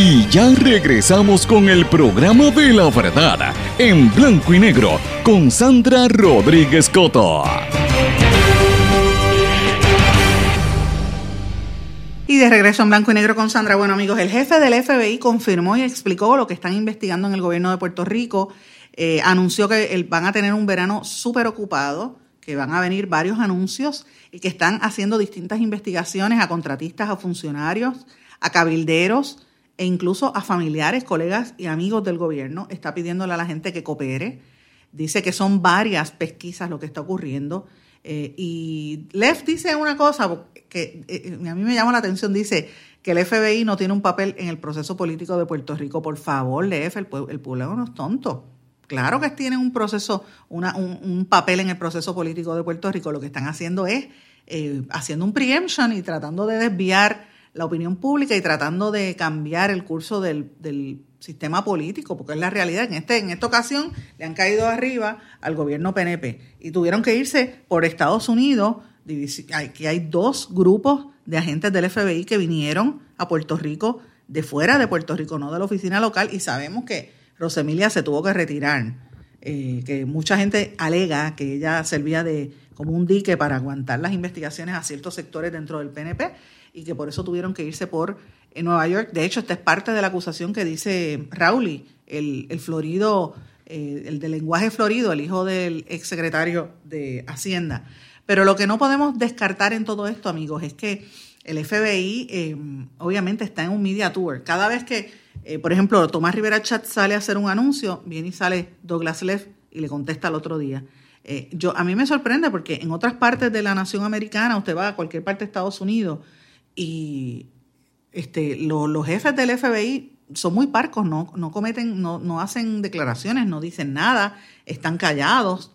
Y ya regresamos con el programa de la verdad en blanco y negro con Sandra Rodríguez Coto. Y de regreso en blanco y negro con Sandra. Bueno amigos, el jefe del FBI confirmó y explicó lo que están investigando en el gobierno de Puerto Rico. Eh, anunció que van a tener un verano súper ocupado, que van a venir varios anuncios y que están haciendo distintas investigaciones a contratistas, a funcionarios, a cabilderos, e incluso a familiares, colegas y amigos del gobierno. Está pidiéndole a la gente que coopere. Dice que son varias pesquisas lo que está ocurriendo. Eh, y Leff dice una cosa que eh, a mí me llama la atención. Dice que el FBI no tiene un papel en el proceso político de Puerto Rico. Por favor, Leff, el, pueblo no es tonto. Claro que tienen un proceso, una, un, papel en el proceso político de Puerto Rico. Lo que están haciendo es eh, haciendo un preemption y tratando de desviar la opinión pública y tratando de cambiar el curso del, sistema político, porque es la realidad. En, este, en esta ocasión le han caído arriba al gobierno PNP y tuvieron que irse por Estados Unidos. Aquí hay dos grupos de agentes del FBI que vinieron a Puerto Rico de fuera de Puerto Rico, no de la oficina local, y sabemos que Rosemilia se tuvo que retirar, eh, que mucha gente alega que ella servía de como un dique para aguantar las investigaciones a ciertos sectores dentro del PNP y que por eso tuvieron que irse por eh, Nueva York. De hecho, esta es parte de la acusación que dice Rowley, el, el florido, eh, el de lenguaje florido, el hijo del exsecretario de Hacienda. Pero lo que no podemos descartar en todo esto, amigos, es que el FBI eh, obviamente está en un media tour. Cada vez que, por ejemplo, Tomás Rivera Chat sale a hacer un anuncio, viene y sale Douglas Leff y le contesta al otro día. yo, a mí me sorprende porque en otras partes de la nación americana, usted va a cualquier parte de Estados Unidos, y este, los jefes del FBI son muy parcos, no, no cometen, no, no, hacen declaraciones, no dicen nada, están callados,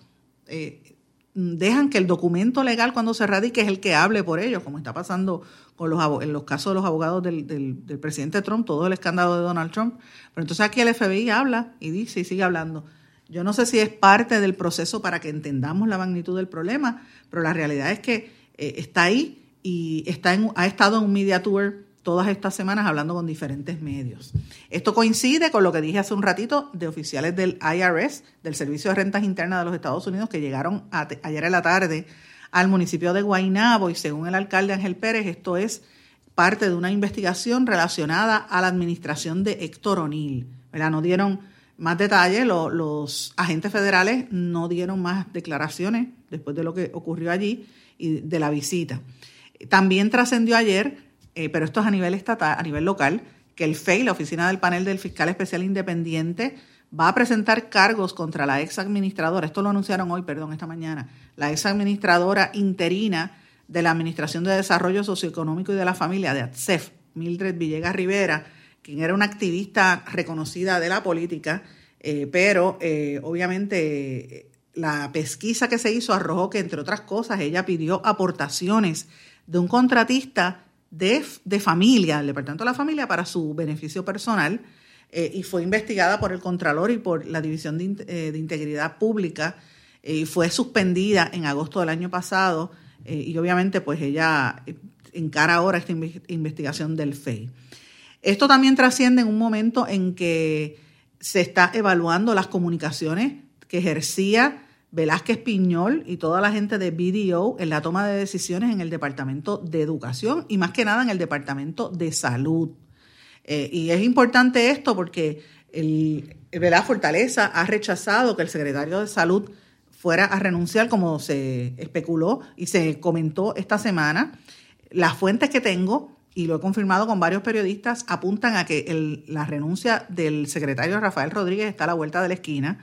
eh, dejan que el documento legal cuando se radique es el que hable por ellos, como está pasando con los, en los casos de los abogados del, del, del, presidente Trump, todo el escándalo de Donald Trump. Pero entonces aquí el FBI habla y dice y sigue hablando. Yo no sé si es parte del proceso para que entendamos la magnitud del problema, pero la realidad es que eh, está ahí y está en, ha estado en un media tour todas estas semanas hablando con diferentes medios. Esto coincide con lo que dije hace un ratito de oficiales del IRS, del Servicio de Rentas Internas de los Estados Unidos, que llegaron ayer en la tarde al municipio de Guaynabo y según el alcalde Ángel Pérez, esto es parte de una investigación relacionada a la administración de Héctor O'Neill. No dieron más detalles, los agentes federales no dieron más declaraciones después de lo que ocurrió allí y de la visita. También trascendió ayer, eh, pero esto es a nivel estatal, a nivel local, que el FEI, la Oficina del Panel del Fiscal Especial Independiente, va a presentar cargos contra la ex administradora, esto lo anunciaron hoy, perdón, esta mañana, la ex administradora interina de la Administración de Desarrollo Socioeconómico y de la Familia, de ATSEF, Mildred Villegas Rivera, quien era una activista reconocida de la política, eh, pero eh, obviamente la pesquisa que se hizo arrojó que, entre otras cosas, ella pidió aportaciones de un contratista de, de familia, el Departamento de la Familia, para su beneficio personal, eh, y fue investigada por el Contralor y por la División de, eh, Integridad Pública, eh, y fue suspendida en agosto del año pasado, y obviamente pues ella encara ahora esta investigación del FEI. Esto también trasciende en un momento en que se está evaluando las comunicaciones que ejercía Velázquez Piñol y toda la gente de BDO en la toma de decisiones en el Departamento de Educación y más que nada en el Departamento de Salud. Eh, y es importante esto porque el, la Fortaleza ha rechazado que el secretario de Salud fuera a renunciar como se especuló y se comentó esta semana. Las fuentes que tengo, y lo he confirmado con varios periodistas, apuntan a que la renuncia del secretario Rafael Rodríguez está a la vuelta de la esquina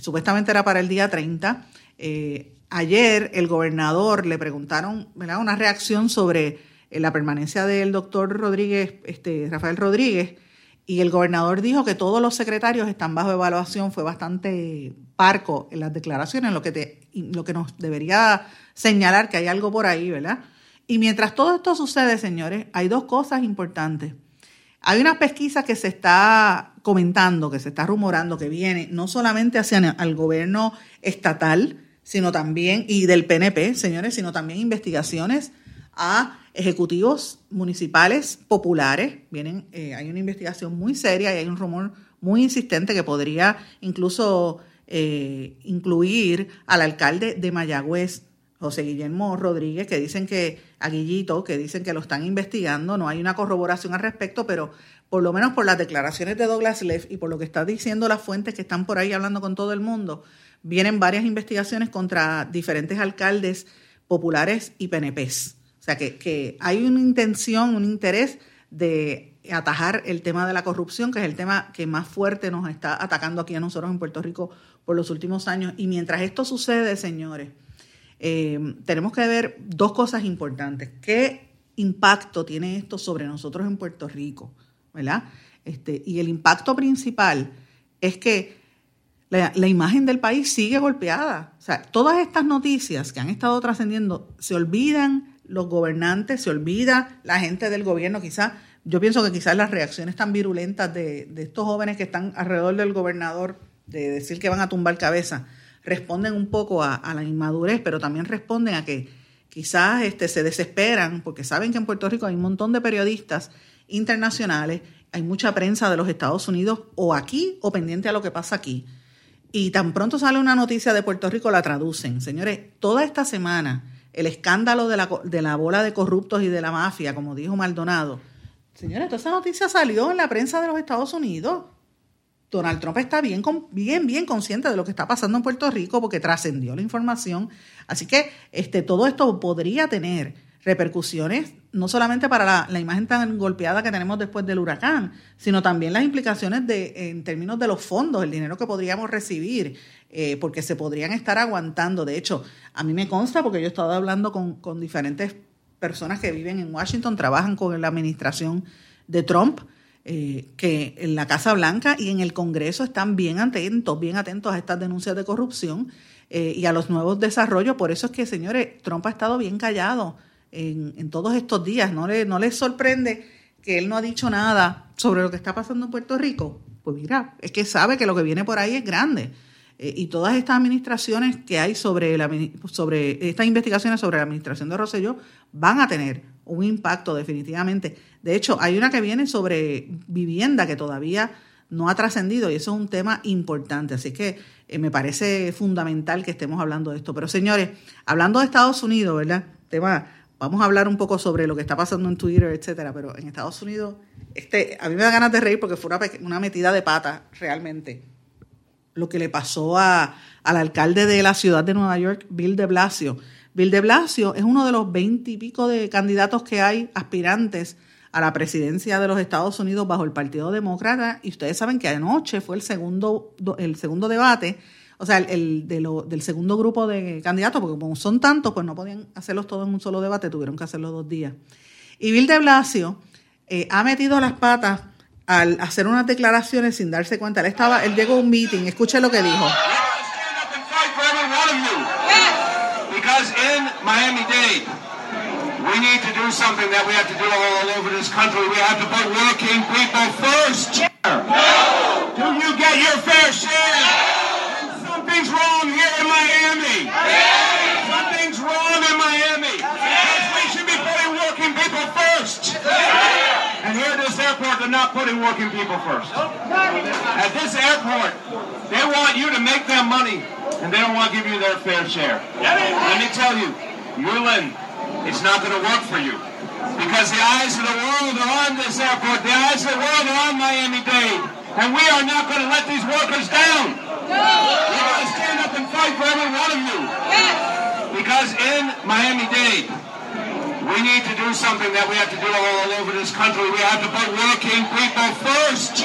supuestamente era para el día 30. Eh, ayer el gobernador le preguntaron una reacción sobre eh, la permanencia del doctor Rodríguez, este, Rafael Rodríguez, y el gobernador dijo que todos los secretarios están bajo evaluación, fue bastante parco en las declaraciones, lo que, te, lo que nos debería señalar que hay algo por ahí, ¿verdad? Y mientras todo esto sucede, señores, hay dos cosas importantes. Hay una pesquisa que se está comentando, que se está rumorando, que viene no solamente hacia el gobierno estatal, sino también, y del PNP, señores, sino también investigaciones a ejecutivos municipales populares. Vienen, eh, hay una investigación muy seria y hay un rumor muy insistente que podría incluso eh, incluir al alcalde de Mayagüez, José Guillermo Rodríguez, que dicen que, a Guillito, que dicen que lo están investigando, no hay una corroboración al respecto, pero por lo menos por las declaraciones de Douglas Leff y por lo que está diciendo las fuentes que están por ahí hablando con todo el mundo, vienen varias investigaciones contra diferentes alcaldes populares y PNPs. O sea que, hay una intención, un interés de atajar el tema de la corrupción, que es el tema que más fuerte nos está atacando aquí a nosotros en Puerto Rico por los últimos años. Y mientras esto sucede, señores, eh, tenemos que ver dos cosas importantes. ¿Qué impacto tiene esto sobre nosotros en Puerto Rico? ¿Verdad? Este, y el impacto principal es que la, imagen del país sigue golpeada. O sea, todas estas noticias que han estado trascendiendo, se olvidan los gobernantes, se olvida la gente del gobierno, quizás, yo pienso que quizás las reacciones tan virulentas de, de estos jóvenes que están alrededor del gobernador, de decir que van a tumbar cabeza, responden un poco a, a, la inmadurez, pero también responden a que quizás este, se desesperan porque saben que en Puerto Rico hay un montón de periodistas internacionales, hay mucha prensa de los Estados Unidos o aquí o pendiente a lo que pasa aquí. Y tan pronto sale una noticia de Puerto Rico la traducen. Señores, toda esta semana el escándalo de la, de la bola de corruptos y de la mafia, como dijo Maldonado. Señores, toda esa noticia salió en la prensa de los Estados Unidos. Donald Trump está bien, bien, bien consciente de lo que está pasando en Puerto Rico porque trascendió la información. Así que este, todo esto podría tener repercusiones no solamente para la, la, imagen tan golpeada que tenemos después del huracán, sino también las implicaciones de, en términos de los fondos, el dinero que podríamos recibir, eh, porque se podrían estar aguantando. De hecho, a mí me consta, porque yo he estado hablando con, con diferentes personas que viven en Washington, trabajan con la administración de Trump, eh, que en la Casa Blanca y en el Congreso están bien atentos, bien atentos a estas denuncias de corrupción eh, y a los nuevos desarrollos. Por eso es que, señores, Trump ha estado bien callado en, en todos estos días. ¿No, le, ¿No les sorprende que él no ha dicho nada sobre lo que está pasando en Puerto Rico? Pues mira, es que sabe que lo que viene por ahí es grande. Eh, y todas estas administraciones que hay sobre, la, sobre estas investigaciones sobre la administración de Rosselló van a tener un impacto definitivamente. De hecho, hay una que viene sobre vivienda que todavía no ha trascendido y eso es un tema importante. Así que eh, me parece fundamental que estemos hablando de esto. Pero señores, hablando de Estados Unidos, ¿verdad? Tema Vamos a hablar un poco sobre lo que está pasando en Twitter, etcétera, pero en Estados Unidos, este, a mí me da ganas de reír porque fue una, una metida de pata, realmente. Lo que le pasó a, al alcalde de la ciudad de Nueva York, Bill de Blasio. Bill de Blasio es uno de los veinte pico de candidatos que hay aspirantes a la presidencia de los Estados Unidos bajo el Partido Demócrata. Y ustedes saben que anoche fue el segundo, el segundo debate o sea, el, de lo, del segundo grupo de candidatos, porque como son tantos, pues no podían hacerlos todos en un solo debate, tuvieron que hacerlo dos días. Y Bill de Blasio eh, ha metido las patas al hacer unas declaraciones sin darse cuenta. Él estaba, él llegó a un meeting, escuche lo que dijo. Because in Miami Dade, we need to do something that we have to do all over this country. We have to put working people first. No. Do you get your fair share? Something's wrong here in Miami. Something's wrong in Miami. We should be putting working people first. And here at this airport, they're not putting working people first. At this airport, they want you to make them money, and they don't want to give you their fair share. Let me tell you, Yulin, it's not going to work for you. Because the eyes of the world are on this airport. The eyes of the world are on Miami-Dade. And we are not going to let these workers down. Because in Miami-Dade, we need to do something that we have to do all over this country. We have to put working people first.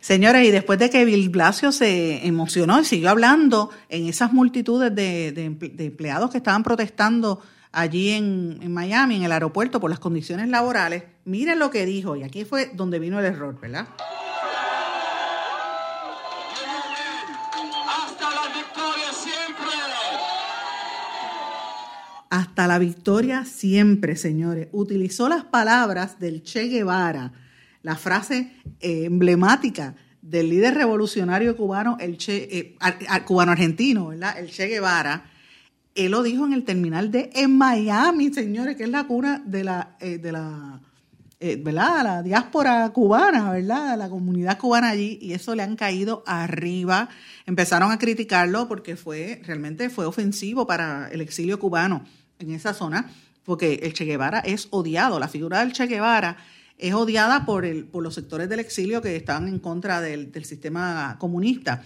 Señores, y después de que Bill Blasio se emocionó y siguió hablando en esas multitudes de, de, de empleados que estaban protestando allí en, en, Miami, en el aeropuerto, por las condiciones laborales, miren lo que dijo, y aquí fue donde vino el error, ¿verdad? Hasta la victoria siempre, señores. Utilizó las palabras del Che Guevara, la frase eh, emblemática del líder revolucionario cubano, el Che, eh, cubano argentino, ¿verdad? El Che Guevara, Él lo dijo en el terminal de en Miami, señores, que es la cuna de la, eh, de la, eh, ¿verdad? La diáspora cubana, ¿verdad? La comunidad cubana allí, y eso le han caído arriba. Empezaron a criticarlo porque fue, realmente fue ofensivo para el exilio cubano en esa zona, porque el Che Guevara es odiado, la figura del Che Guevara es odiada por, el, por los sectores del exilio que están en contra del, sistema comunista.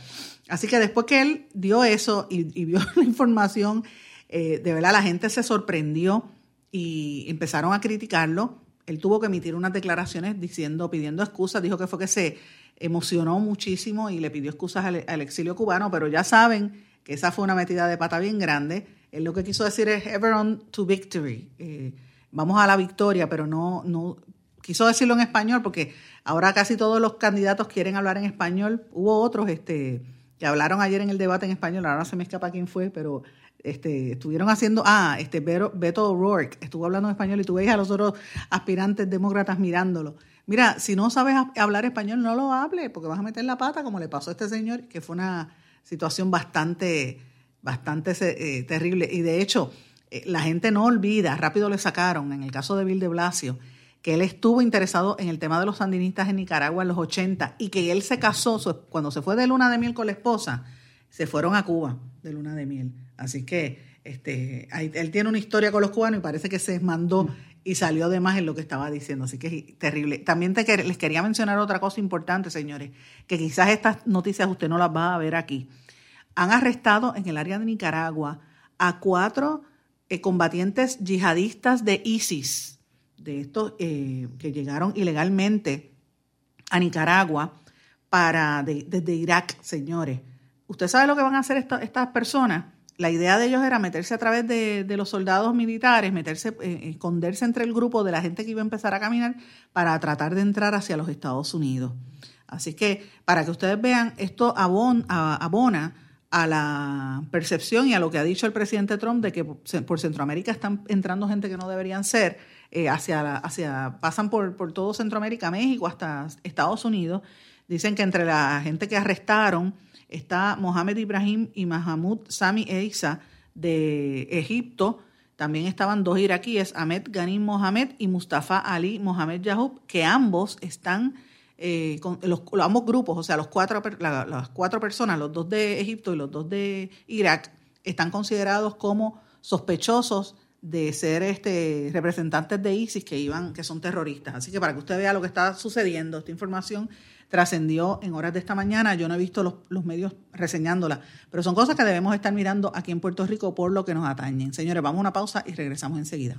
Así que después que él dio eso y, vio la información, eh, de verdad la gente se sorprendió y empezaron a criticarlo. Él tuvo que emitir unas declaraciones diciendo, pidiendo excusas, dijo que fue que se emocionó muchísimo y le pidió excusas al, exilio cubano, pero ya saben que esa fue una metida de pata bien grande. Él lo que quiso decir es ever on to victory. Eh, vamos a la victoria, pero no, no, quiso decirlo en español porque ahora casi todos los candidatos quieren hablar en español. Hubo otros este, que hablaron ayer en el debate en español, ahora se me escapa quién fue, pero este, estuvieron haciendo, ah, este Beto O'Rourke estuvo hablando en español y tú veis a los otros aspirantes demócratas mirándolo. Mira, si no sabes hablar español, no lo hable, porque vas a meter la pata, como le pasó a este señor, que fue una situación bastante, bastante eh, terrible. Y de hecho, eh, la gente no olvida, rápido le sacaron, en el caso de Bill de Blasio, que él estuvo interesado en el tema de los sandinistas en Nicaragua en los 80 y que él se casó, cuando se fue de luna de miel con la esposa, se fueron a Cuba de luna de miel. Así que este, él tiene una historia con los cubanos y parece que se mandó y salió de más en lo que estaba diciendo. Así que es terrible. También te, les quería mencionar otra cosa importante, señores, que quizás estas noticias usted no las va a ver aquí. Han arrestado en el área de Nicaragua a cuatro eh, combatientes yihadistas de ISIS de estos eh, que llegaron ilegalmente a Nicaragua para desde Irak, señores. ¿Usted sabe lo que van a hacer estas personas? La idea de ellos era meterse a través de, los soldados militares, meterse, eh, esconderse entre el grupo de la gente que iba a empezar a caminar para tratar de entrar hacia los Estados Unidos. Así que para que ustedes vean, esto abona a la percepción y a lo que ha dicho el presidente Trump de que por Centroamérica están entrando gente que no deberían ser eh, hacia, hacia, pasan por, por todo Centroamérica, México, hasta Estados Unidos. Dicen que entre la gente que arrestaron está Mohamed Ibrahim y Mahmoud Sami Eiza de Egipto. También estaban dos iraquíes, Ahmed Ghanim Mohamed y Mustafa Ali Mohamed Yahub, que ambos están, eh, los, ambos grupos, o sea, los cuatro, las cuatro personas, los dos de Egipto y los dos de Irak, están considerados como sospechosos de ser este, representantes de ISIS que iban, que son terroristas. Así que para que usted vea lo que está sucediendo, esta información trascendió en horas de esta mañana. Yo no he visto los, los, medios reseñándola, pero son cosas que debemos estar mirando aquí en Puerto Rico por lo que nos atañen. Señores, vamos a una pausa y regresamos enseguida.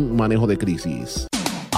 manejo de crisis.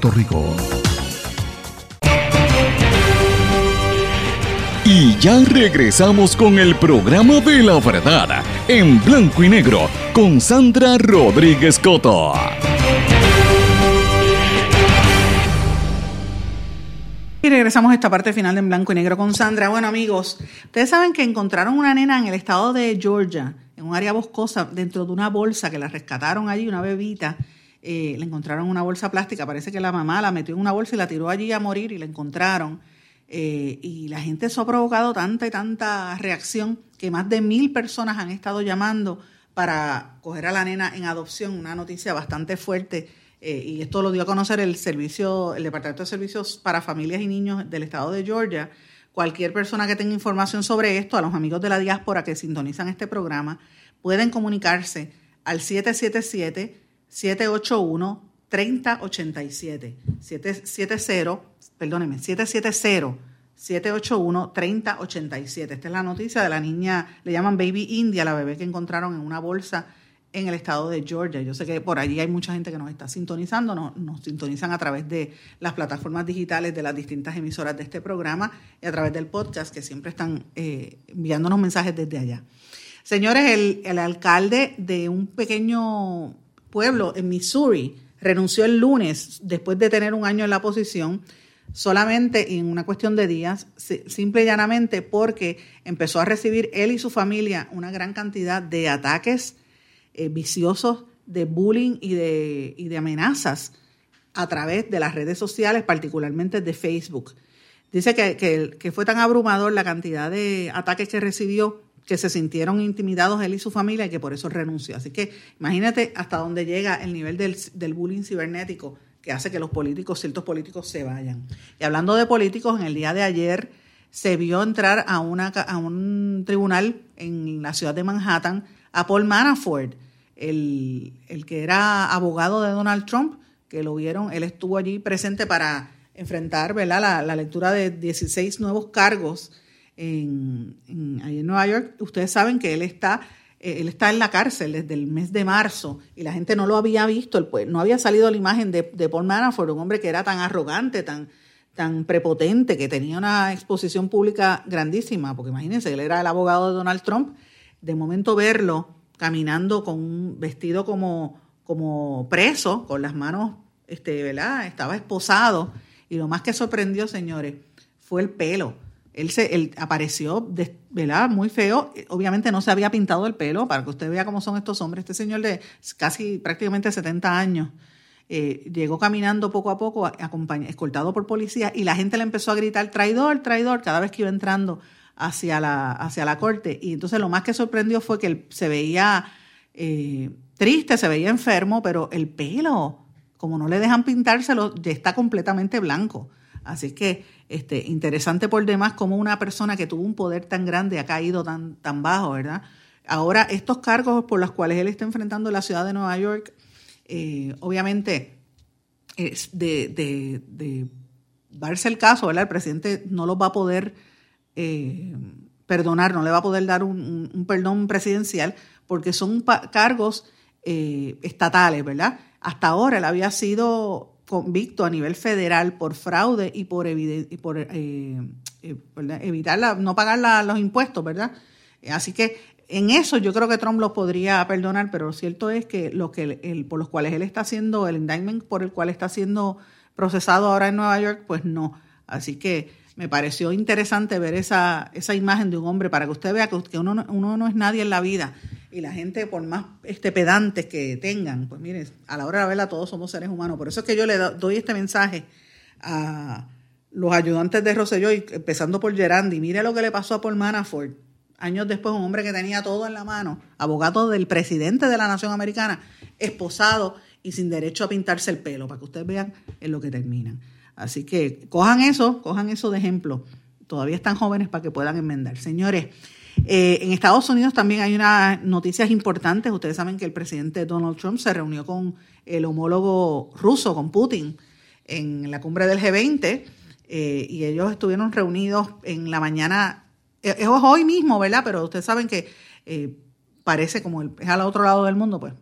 Rico. Y ya regresamos con el programa de la verdad en blanco y negro con Sandra Rodríguez Coto. Y regresamos a esta parte final de En Blanco y Negro con Sandra. Bueno, amigos, ustedes saben que encontraron una nena en el estado de Georgia, en un área boscosa, dentro de una bolsa que la rescataron allí, una bebita. Eh, le encontraron una bolsa plástica, parece que la mamá la metió en una bolsa y la tiró allí a morir y la encontraron. Eh, y la gente eso ha provocado tanta y tanta reacción que más de mil personas han estado llamando para coger a la nena en adopción, una noticia bastante fuerte. Eh, y esto lo dio a conocer el servicio, el Departamento de Servicios para Familias y Niños del Estado de Georgia. Cualquier persona que tenga información sobre esto, a los amigos de la diáspora que sintonizan este programa, pueden comunicarse al 777 781 3087 770, perdóneme, 770 781 3087. Esta es la noticia de la niña, le llaman Baby India, la bebé que encontraron en una bolsa en el estado de Georgia. Yo sé que por allí hay mucha gente que nos está sintonizando, nos, sintonizan a través de las plataformas digitales de las distintas emisoras de este programa y a través del podcast que siempre están eh, enviándonos mensajes desde allá. Señores, el, el alcalde de un pequeño pueblo en Missouri renunció el lunes después de tener un año en la posición solamente en una cuestión de días, simple y llanamente porque empezó a recibir él y su familia una gran cantidad de ataques eh, viciosos, de bullying y de, y de amenazas a través de las redes sociales, particularmente de Facebook. Dice que, que, que fue tan abrumador la cantidad de ataques que recibió que se sintieron intimidados él y su familia y que por eso renunció. Así que imagínate hasta dónde llega el nivel del, del, bullying cibernético que hace que los políticos, ciertos políticos, se vayan. Y hablando de políticos, en el día de ayer se vio entrar a, una, a un tribunal en la ciudad de Manhattan a Paul Manafort, el, el que era abogado de Donald Trump, que lo vieron, él estuvo allí presente para enfrentar ¿verdad? La, la lectura de 16 nuevos cargos en, en, Nueva York, ustedes saben que él está, eh, él está en la cárcel desde el mes de marzo y la gente no lo había visto, no había salido la imagen de, de Paul Manafort, un hombre que era tan arrogante, tan, tan prepotente, que tenía una exposición pública grandísima, porque imagínense, él era el abogado de Donald Trump, de momento verlo caminando con un vestido como, como preso, con las manos, este, ¿verdad? Estaba esposado. Y lo más que sorprendió, señores, fue el pelo él, se, él apareció, ¿verdad? Muy feo. Obviamente no se había pintado el pelo, para que usted vea cómo son estos hombres. Este señor de casi prácticamente 70 años eh, llegó caminando poco a poco, escoltado por policía, y la gente le empezó a gritar traidor, traidor, cada vez que iba entrando hacia la, hacia la corte. Y entonces lo más que sorprendió fue que él se veía eh, triste, se veía enfermo, pero el pelo, como no le dejan pintárselo, ya está completamente blanco. Así que este, interesante por demás como una persona que tuvo un poder tan grande ha caído tan, tan bajo, ¿verdad? Ahora, estos cargos por los cuales él está enfrentando en la ciudad de Nueva York, eh, obviamente, es de, de, darse el caso, ¿verdad? El presidente no los va a poder eh, perdonar, no le va a poder dar un, perdón presidencial, porque son cargos eh, estatales, ¿verdad? Hasta ahora él había sido convicto a nivel federal por fraude y por, y por evitar no pagar los impuestos, ¿verdad? Así que en eso yo creo que Trump los podría perdonar, pero lo cierto es que, lo que él, por los cuales él está haciendo, el indictment por el cual está siendo procesado ahora en Nueva York, pues no. Así que me pareció interesante ver esa, esa imagen de un hombre para que usted vea que, uno, uno no es nadie en la vida y la gente, por más este, pedantes que tengan, pues mire, a la hora de verla todos somos seres humanos. Por eso es que yo le doy este mensaje a los ayudantes de Rosselló, empezando por Gerandi. Mire lo que le pasó a Paul Manafort años después, un hombre que tenía todo en la mano, abogado del presidente de la nación americana, esposado y sin derecho a pintarse el pelo, para que ustedes vean en lo que terminan. Así que cojan eso, cojan eso de ejemplo. Todavía están jóvenes para que puedan enmendar. Señores, eh, en Estados Unidos también hay unas noticias importantes. Ustedes saben que el presidente Donald Trump se reunió con el homólogo ruso, con Putin, en la cumbre del G20, eh, y ellos estuvieron reunidos en la mañana es hoy mismo, ¿verdad? Pero ustedes saben que eh, parece como es al otro lado del mundo, pues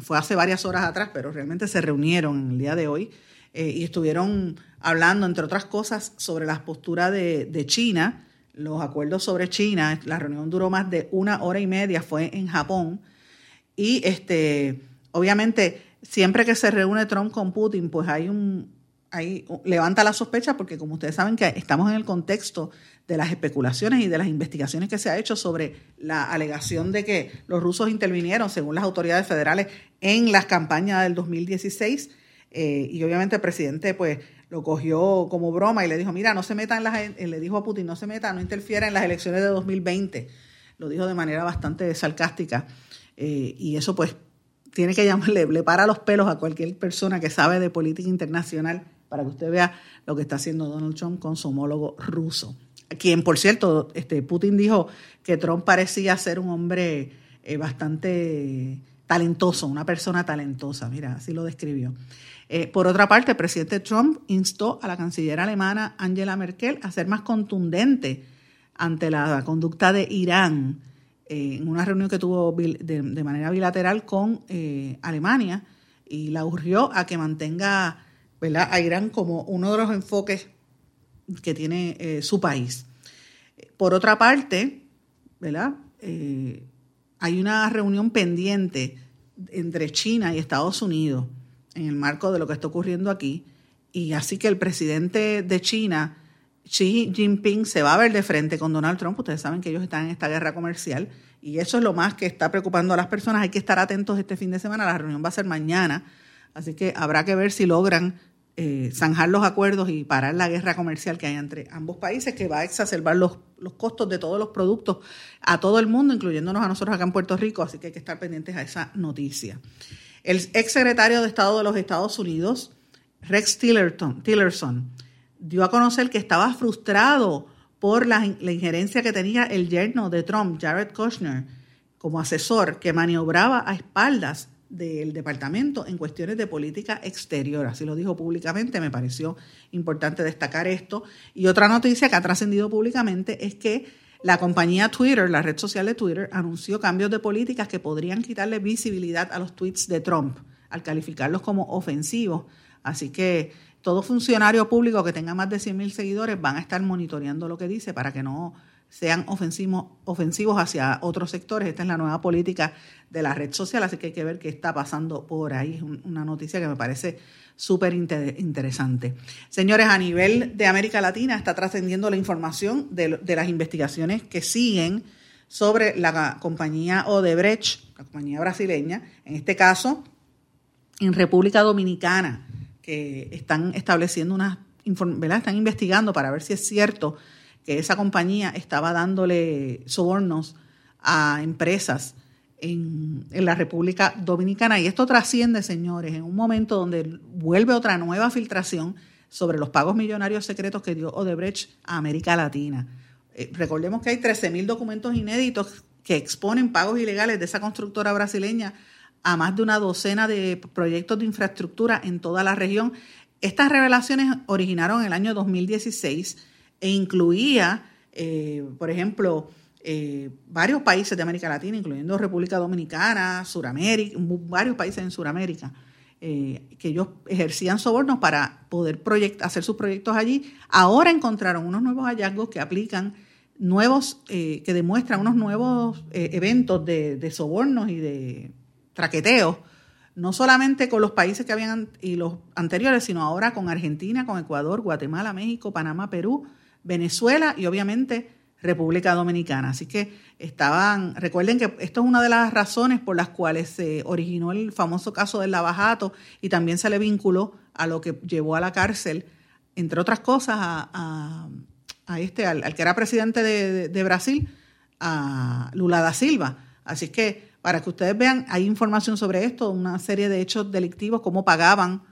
fue hace varias horas atrás, pero realmente se reunieron el día de hoy eh, y estuvieron hablando, entre otras cosas, sobre las posturas de, China, los acuerdos sobre China. La reunión duró más de una hora y media, fue en Japón. Y este, obviamente, siempre que se reúne Trump con Putin, pues hay un, ahí levanta la sospecha porque como ustedes saben que estamos en el contexto de las especulaciones y de las investigaciones que se ha hecho sobre la alegación de que los rusos intervinieron, según las autoridades federales, en las campañas del 2016. Eh, y obviamente el presidente pues lo cogió como broma y le dijo, mira, no se meta en las, eh, le dijo a Putin, no se meta, no interfiera en las elecciones de 2020. Lo dijo de manera bastante sarcástica. Eh, y eso pues tiene que llamarle, le para los pelos a cualquier persona que sabe de política internacional para que usted vea lo que está haciendo Donald Trump con su homólogo ruso. Quien, por cierto, este, Putin dijo que Trump parecía ser un hombre eh, bastante talentoso, una persona talentosa, mira, así lo describió. Eh, por otra parte, el presidente Trump instó a la canciller alemana Angela Merkel a ser más contundente ante la conducta de Irán eh, en una reunión que tuvo de, manera bilateral con Alemania y la urgió a que mantenga a Irán como uno de los enfoques que tiene eh, su país. Por otra parte, ¿verdad? Eh, hay una reunión pendiente entre China y Estados Unidos en el marco de lo que está ocurriendo aquí. Y así que el presidente de China, Xi Jinping, se va a ver de frente con Donald Trump. Ustedes saben que ellos están en esta guerra comercial y eso es lo más que está preocupando a las personas. Hay que estar atentos este fin de semana. La reunión va a ser mañana. Así que habrá que ver si logran eh, zanjar los acuerdos y parar la guerra comercial que hay entre ambos países, que va a exacerbar los, los costos de todos los productos a todo el mundo, incluyéndonos a nosotros acá en Puerto Rico, así que hay que estar pendientes a esa noticia. El ex secretario de Estado de los Estados Unidos, Rex Tillerson, Tillerson dio a conocer que estaba frustrado por la, la injerencia que tenía el yerno de Trump, Jared Kushner, como asesor que maniobraba a espaldas del departamento en cuestiones de política exterior. Así lo dijo públicamente, me pareció importante destacar esto. Y otra noticia que ha trascendido públicamente es que la compañía Twitter, la red social de Twitter, anunció cambios de políticas que podrían quitarle visibilidad a los tweets de Trump al calificarlos como ofensivos. Así que todo funcionario público que tenga más de 100.000 seguidores van a estar monitoreando lo que dice para que no sean ofensivos, ofensivos hacia otros sectores. Esta es la nueva política de la red social, así que hay que ver qué está pasando por ahí. Es una noticia que me parece súper interesante. Señores, a nivel de América Latina está trascendiendo la información de, de, las investigaciones que siguen sobre la compañía Odebrecht, la compañía brasileña, en este caso en República Dominicana, que están estableciendo unas, ¿verdad? Están investigando para ver si es cierto que esa compañía estaba dándole sobornos a empresas en, la República Dominicana. Y esto trasciende, señores, en un momento donde vuelve otra nueva filtración sobre los pagos millonarios secretos que dio Odebrecht a América Latina. Eh, recordemos que hay 13.000 documentos inéditos que exponen pagos ilegales de esa constructora brasileña a más de una docena de proyectos de infraestructura en toda la región. Estas revelaciones originaron en el año 2016 e incluía, eh, por ejemplo, eh, varios países de América Latina, incluyendo República Dominicana, Suramérica, varios países en Sudamérica, eh, que ellos ejercían sobornos para poder hacer sus proyectos allí. Ahora encontraron unos nuevos hallazgos que aplican nuevos, que demuestran unos nuevos eventos de sobornos y de traqueteos no solamente con los países que habían y los anteriores, sino ahora con Argentina, con Ecuador, Guatemala, México, Panamá, Perú, Venezuela y obviamente República Dominicana. Así que estaban, recuerden que esto es una de las razones por las cuales se originó el famoso caso del lavajato y también se le vinculó a lo que llevó a la cárcel, entre otras cosas, a, este, al, que era presidente de, Brasil, a Lula da Silva. Así que para que ustedes vean, hay información sobre esto, una serie de hechos delictivos, cómo pagaban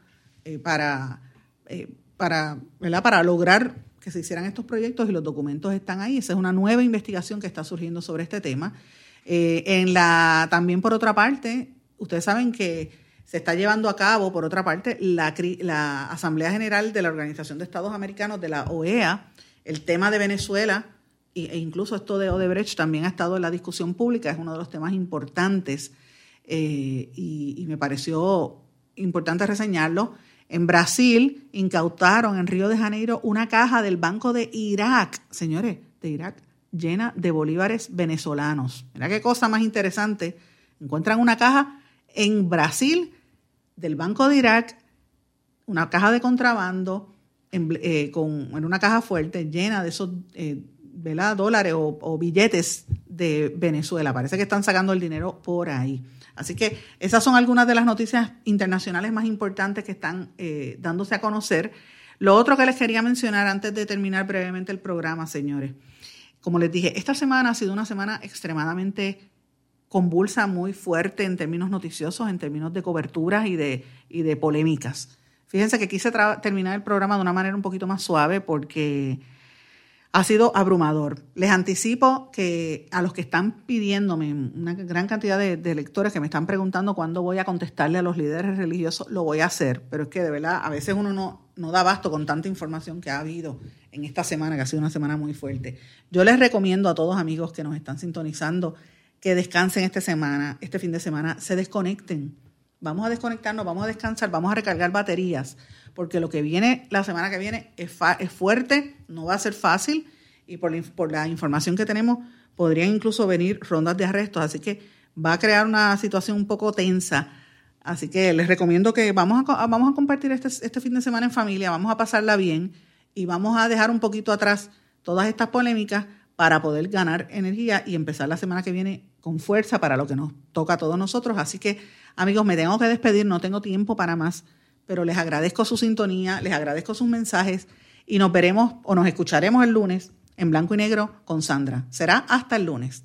eh, para, eh, para, para lograr que se hicieran estos proyectos y los documentos están ahí. Esa es una nueva investigación que está surgiendo sobre este tema. Eh, en la, también por otra parte, ustedes saben que se está llevando a cabo, por otra parte, la, la Asamblea General de la Organización de Estados Americanos, de la OEA, el tema de Venezuela e incluso esto de Odebrecht también ha estado en la discusión pública, es uno de los temas importantes eh, y, me pareció importante reseñarlo. En Brasil incautaron en Río de Janeiro una caja del Banco de Irak, señores, de Irak, llena de bolívares venezolanos. Mira qué cosa más interesante. Encuentran una caja en Brasil del Banco de Irak, una caja de contrabando en, eh, con, en una caja fuerte llena de esos eh, dólares o, billetes de Venezuela. Parece que están sacando el dinero por ahí. Así que esas son algunas de las noticias internacionales más importantes que están eh, dándose a conocer. Lo otro que les quería mencionar antes de terminar brevemente el programa, señores. Como les dije, esta semana ha sido una semana extremadamente convulsa, muy fuerte en términos noticiosos, en términos de coberturas y de, y de polémicas. Fíjense que quise terminar el programa de una manera un poquito más suave porque ha sido abrumador. Les anticipo que a los que están pidiéndome, una gran cantidad de, lectores que me están preguntando cuándo voy a contestarle a los líderes religiosos, lo voy a hacer, pero es que de verdad a veces uno no, no da basto con tanta información que ha habido en esta semana, que ha sido una semana muy fuerte. Yo les recomiendo a todos amigos que nos están sintonizando que descansen esta semana, este fin de semana, se desconecten. Vamos a desconectarnos, vamos a descansar, vamos a recargar baterías porque lo que viene la semana que viene es, es fuerte, no va a ser fácil y por la, por la información que tenemos podrían incluso venir rondas de arrestos, así que va a crear una situación un poco tensa. Así que les recomiendo que vamos a, vamos a compartir este, este fin de semana en familia, vamos a pasarla bien y vamos a dejar un poquito atrás todas estas polémicas para poder ganar energía y empezar la semana que viene con fuerza para lo que nos toca a todos nosotros. Así que, amigos, me tengo que despedir, no tengo tiempo para más pero les agradezco su sintonía, les agradezco sus mensajes y nos veremos o nos escucharemos el lunes en blanco y negro con Sandra. Será hasta el lunes.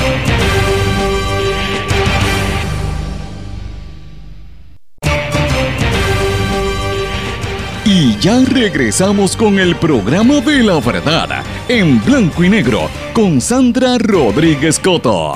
Ya regresamos con el programa de la verdad en blanco y negro con Sandra Rodríguez Coto.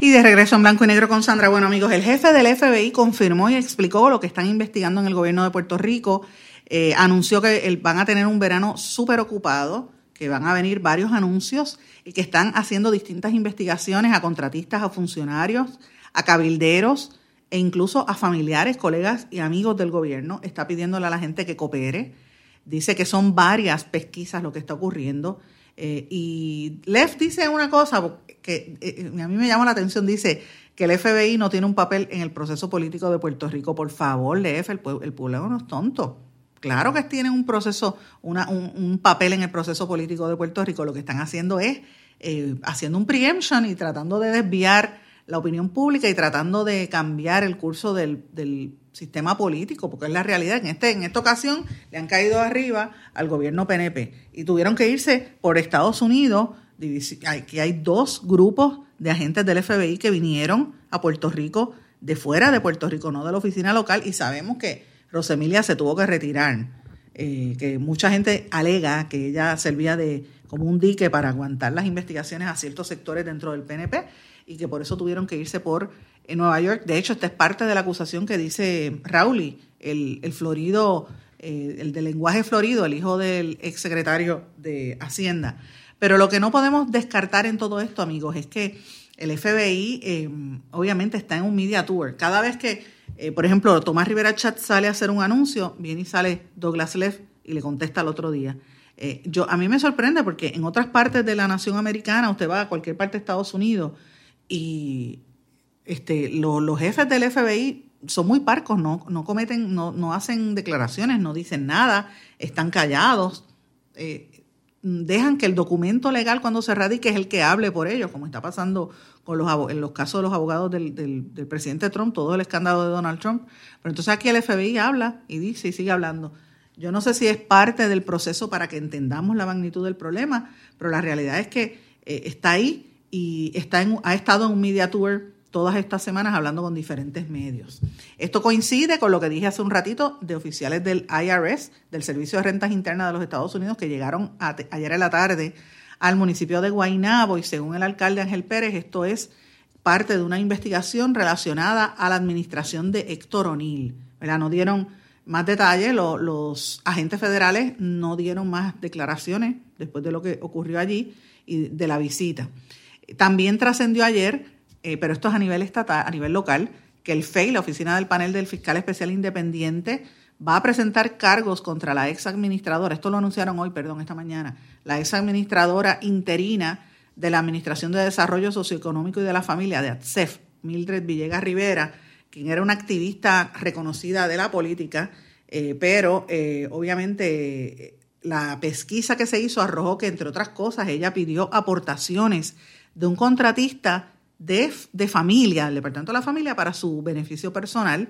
Y de regreso en blanco y negro con Sandra. Bueno amigos, el jefe del FBI confirmó y explicó lo que están investigando en el gobierno de Puerto Rico. Eh, anunció que van a tener un verano súper ocupado, que van a venir varios anuncios y que están haciendo distintas investigaciones a contratistas, a funcionarios, a cabilderos e incluso a familiares, colegas y amigos del gobierno. Está pidiéndole a la gente que coopere. Dice que son varias pesquisas lo que está ocurriendo. Eh, y Leff dice una cosa que eh, a mí me llama la atención, dice que el FBI no tiene un papel en el proceso político de Puerto Rico. Por favor, Leff, el, pueblo no es tonto. claro que tienen un proceso, un, papel en el proceso político de Puerto Rico. Lo que están haciendo es eh, haciendo un preemption y tratando de desviar la opinión pública y tratando de cambiar el curso del, del sistema político, porque es la realidad. En, este, en esta ocasión le han caído arriba al gobierno PNP y tuvieron que irse por Estados Unidos. Que hay dos grupos de agentes del FBI que vinieron a Puerto Rico de fuera de Puerto Rico, no de la oficina local, y sabemos que Rosemilia se tuvo que retirar, eh, que mucha gente alega que ella servía de como un dique para aguantar las investigaciones a ciertos sectores dentro del PNP y que por eso tuvieron que irse por en Nueva York. De hecho, esta es parte de la acusación que dice Rowley, el, el florido, eh, el de lenguaje florido, el hijo del exsecretario de Hacienda. Pero lo que no podemos descartar en todo esto, amigos, es que el FBI eh, obviamente está en un media tour. Cada vez que, eh, por ejemplo, Tomás Rivera Chat sale a hacer un anuncio, viene y sale Douglas Leff y le contesta al otro día. yo, a mí me sorprende porque en otras partes de la nación americana, usted va a cualquier parte de Estados Unidos y este, los jefes del FBI son muy parcos, no, no cometen, no, no, hacen declaraciones, no dicen nada, están callados, eh, dejan que el documento legal cuando se radique es el que hable por ellos, como está pasando con los, en los casos de los abogados del, del, presidente Trump, todo el escándalo de Donald Trump. Pero entonces aquí el FBI habla y dice y sigue hablando. Yo no sé si es parte del proceso para que entendamos la magnitud del problema, pero la realidad es que eh, está ahí y está en, ha estado en un media tour todas estas semanas hablando con diferentes medios. Esto coincide con lo que dije hace un ratito de oficiales del IRS, del Servicio de Rentas Internas de los Estados Unidos, que llegaron ayer en la tarde al municipio de Guaynabo y según el alcalde Ángel Pérez, esto es parte de una investigación relacionada a la administración de Héctor O'Neill. No dieron más detalles, los agentes federales no dieron más declaraciones después de lo que ocurrió allí y de la visita. También trascendió ayer eh, pero esto es a nivel estatal, a nivel local, que el FEI, la Oficina del Panel del Fiscal Especial Independiente, va a presentar cargos contra la ex administradora, esto lo anunciaron hoy, perdón, esta mañana, la ex administradora interina de la Administración de Desarrollo Socioeconómico y de la Familia, de ATSEF, Mildred Villegas Rivera, quien era una activista reconocida de la política, eh, pero eh, obviamente la pesquisa que se hizo arrojó que, entre otras cosas, ella pidió aportaciones de un contratista de, familia, del Departamento de la Familia, para su beneficio personal